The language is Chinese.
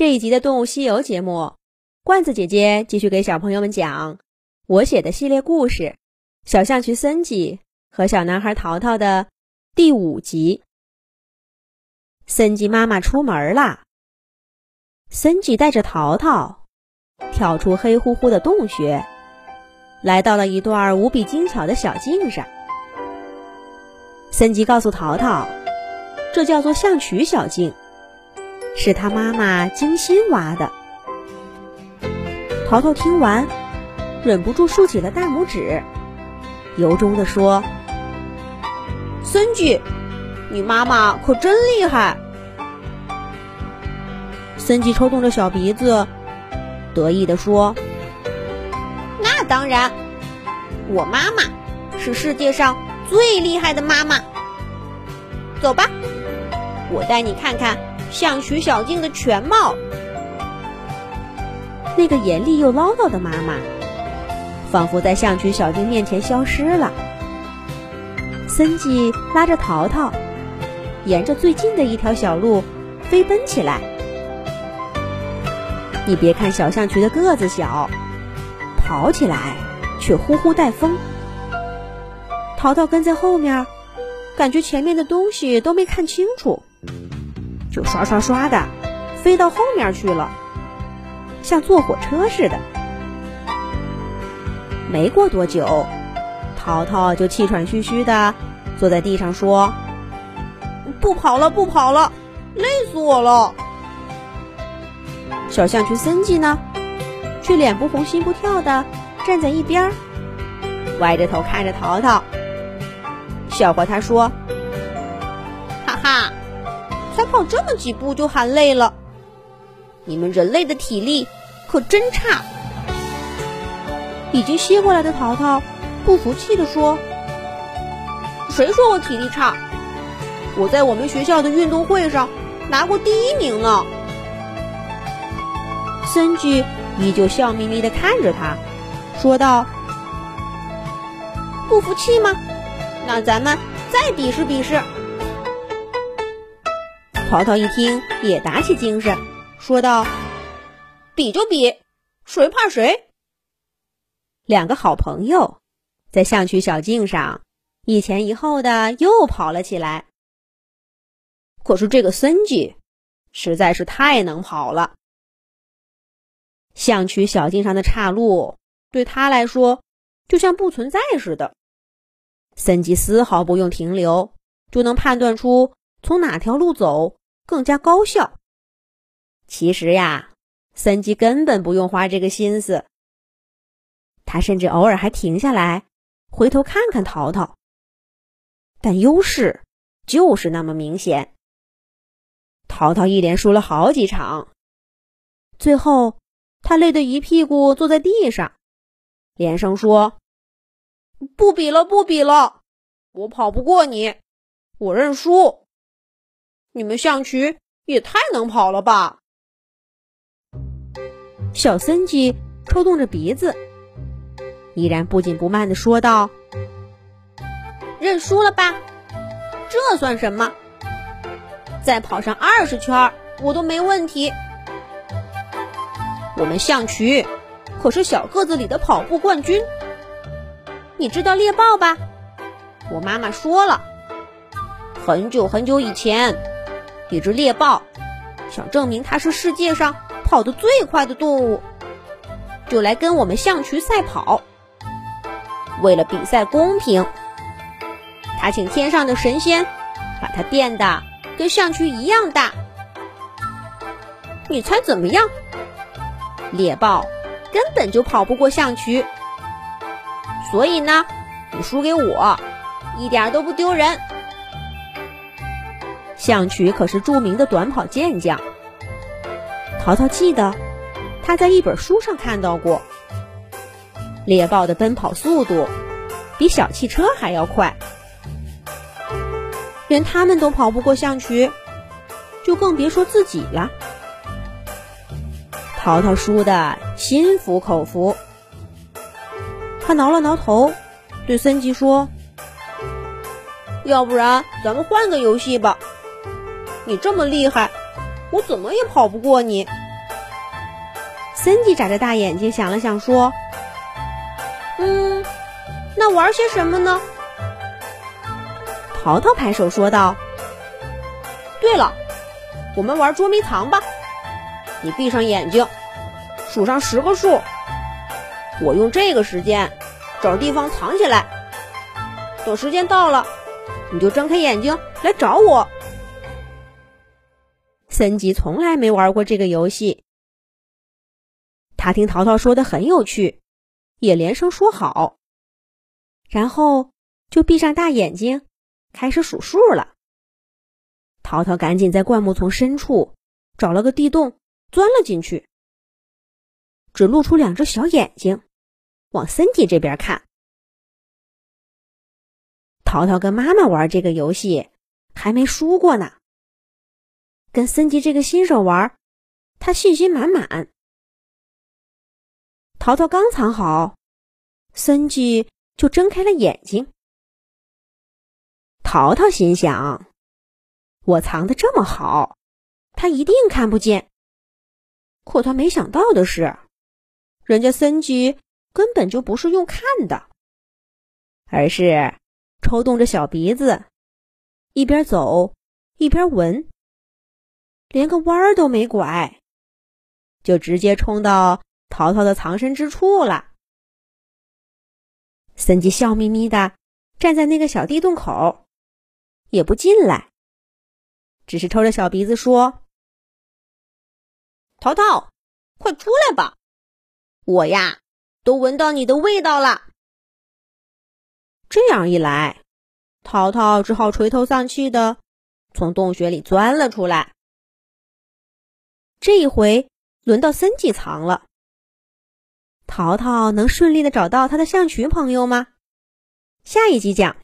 这一集的《动物西游》节目，罐子姐姐继续给小朋友们讲我写的系列故事《小象群森吉和小男孩淘淘》的第五集。森吉妈妈出门啦，森吉带着淘淘跳出黑乎乎的洞穴，来到了一段无比精巧的小径上。森吉告诉淘淘，这叫做象曲小径。是他妈妈精心挖的。淘淘听完，忍不住竖起了大拇指，由衷地说：“森吉，你妈妈可真厉害！”森吉抽动着小鼻子，得意地说：“那当然，我妈妈是世界上最厉害的妈妈。走吧，我带你看看。”象群小径的全貌。那个严厉又唠叨的妈妈，仿佛在象群小径面前消失了。森吉拉着淘淘，沿着最近的一条小路飞奔起来。你别看小象群的个子小，跑起来却呼呼带风。淘淘跟在后面，感觉前面的东西都没看清楚。就刷刷刷的飞到后面去了，像坐火车似的。没过多久，淘淘就气喘吁吁的坐在地上说：“不跑了，不跑了，累死我了。”小象群森吉呢，却脸不红心不跳的站在一边，歪着头看着淘淘，笑话他说。这么几步就喊累了，你们人类的体力可真差。已经歇过来的淘淘不服气地说：“谁说我体力差？我在我们学校的运动会上拿过第一名呢。”森吉依旧笑眯眯地看着他，说道：“不服气吗？那咱们再比试比试。”淘淘一听，也打起精神，说道：“比就比，谁怕谁？”两个好朋友在象曲小径上一前一后的又跑了起来。可是这个森吉实在是太能跑了，象曲小径上的岔路对他来说就像不存在似的。森吉丝毫不用停留，就能判断出从哪条路走。更加高效。其实呀，森吉根本不用花这个心思。他甚至偶尔还停下来，回头看看淘淘。但优势就是那么明显。淘淘一连输了好几场，最后他累得一屁股坐在地上，连声说：“不比了，不比了，我跑不过你，我认输。”你们象棋也太能跑了吧！小森吉抽动着鼻子，依然不紧不慢的说道：“认输了吧？这算什么？再跑上二十圈，我都没问题。我们象棋可是小个子里的跑步冠军。你知道猎豹吧？我妈妈说了，很久很久以前。”一只猎豹想证明它是世界上跑得最快的动物，就来跟我们象曲赛跑。为了比赛公平，他请天上的神仙把它变得跟象曲一样大。你猜怎么样？猎豹根本就跑不过象渠，所以呢，你输给我一点都不丢人。象曲可是著名的短跑健将。淘淘记得，他在一本书上看到过，猎豹的奔跑速度比小汽车还要快，连他们都跑不过象渠，就更别说自己了。淘淘输的心服口服，他挠了挠头，对森吉说：“要不然咱们换个游戏吧。”你这么厉害，我怎么也跑不过你。森迪眨着大眼睛想了想，说：“嗯，那玩些什么呢？”淘淘拍手说道：“对了，我们玩捉迷藏吧！你闭上眼睛，数上十个数，我用这个时间找地方藏起来。等时间到了，你就睁开眼睛来找我。”森吉从来没玩过这个游戏，他听淘淘说的很有趣，也连声说好，然后就闭上大眼睛，开始数数了。淘淘赶紧在灌木丛深处找了个地洞，钻了进去，只露出两只小眼睛，往森吉这边看。淘淘跟妈妈玩这个游戏，还没输过呢。跟森吉这个新手玩，他信心满满。淘淘刚藏好，森吉就睁开了眼睛。淘淘心想：“我藏的这么好，他一定看不见。”可他没想到的是，人家森吉根本就不是用看的，而是抽动着小鼻子，一边走一边闻。连个弯儿都没拐，就直接冲到淘淘的藏身之处了。森吉笑眯眯的站在那个小地洞口，也不进来，只是抽着小鼻子说：“淘淘，快出来吧，我呀都闻到你的味道了。”这样一来，淘淘只好垂头丧气的从洞穴里钻了出来。这一回轮到森吉藏了。淘淘能顺利的找到他的象群朋友吗？下一集讲。